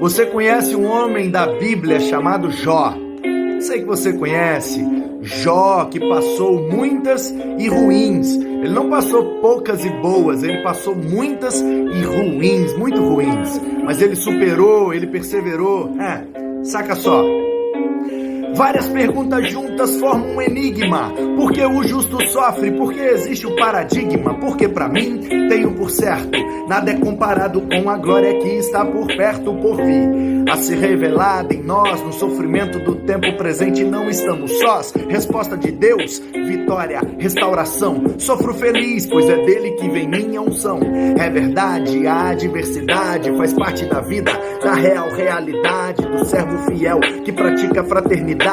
Você conhece um homem da Bíblia chamado Jó? Sei que você conhece. Jó, que passou muitas e ruins. Ele não passou poucas e boas, ele passou muitas e ruins, muito ruins. Mas ele superou, ele perseverou. É, saca só. Várias perguntas juntas formam um enigma. Por que o justo sofre? Por que existe o paradigma? Porque para mim tenho por certo, nada é comparado com a glória que está por perto por vir. A ser revelada em nós, no sofrimento do tempo presente, não estamos sós. Resposta de Deus, vitória, restauração. Sofro feliz, pois é dele que vem minha unção. É verdade, a adversidade faz parte da vida, da real realidade do servo fiel que pratica fraternidade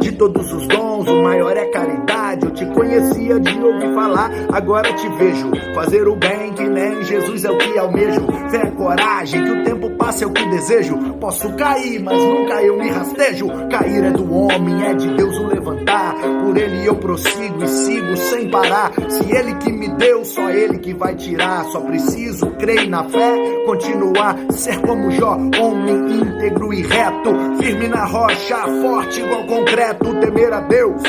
de todos os dons, o maior é caridade. Eu te conhecia de ouvir falar, agora te vejo. Fazer o bem que nem Jesus é o que almejo. Fé, coragem, que o tempo passa é o que desejo. Posso cair, mas nunca eu me rastejo. Cair é do homem, é de Deus o levantar. Por ele eu prossigo e sigo sem parar. Se ele que me deu, só ele que vai tirar. Só preciso crer na fé, continuar, ser como Jó, homem íntegro reto, firme na rocha, forte igual concreto, temer a Deus,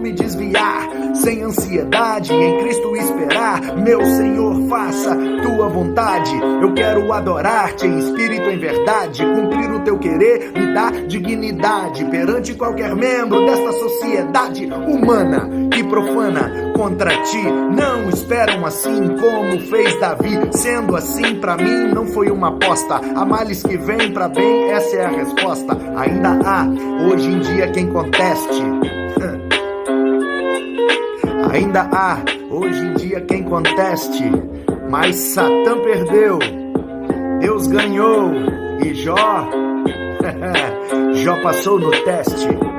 me desviar, sem ansiedade, em Cristo esperar. Meu Senhor, faça tua vontade. Eu quero adorar-te em espírito, em verdade, cumprir o teu querer, me dá dignidade perante qualquer membro desta sociedade humana que profana contra ti. Não esperam assim como fez Davi. Sendo assim, para mim não foi uma aposta. A males que vem para bem, essa é a resposta. Ainda há hoje em dia quem conteste. Ainda há hoje em dia quem conteste, mas Satã perdeu, Deus ganhou e Jó, Jó passou no teste.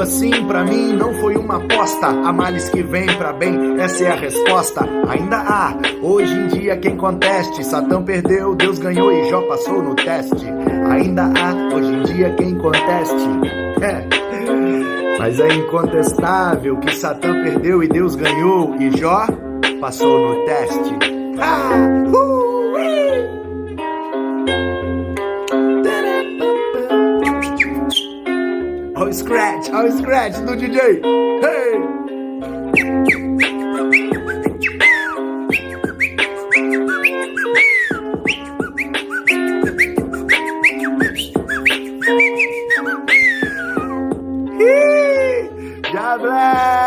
Assim, para mim não foi uma aposta. Há males que vem para bem, essa é a resposta. Ainda há, hoje em dia, quem conteste. Satã perdeu, Deus ganhou e Jó passou no teste. Ainda há, hoje em dia, quem conteste. É. Mas é incontestável que Satã perdeu e Deus ganhou e Jó passou no teste. Ah! Uh! scratch, I'll scratch, no DJ. Hey!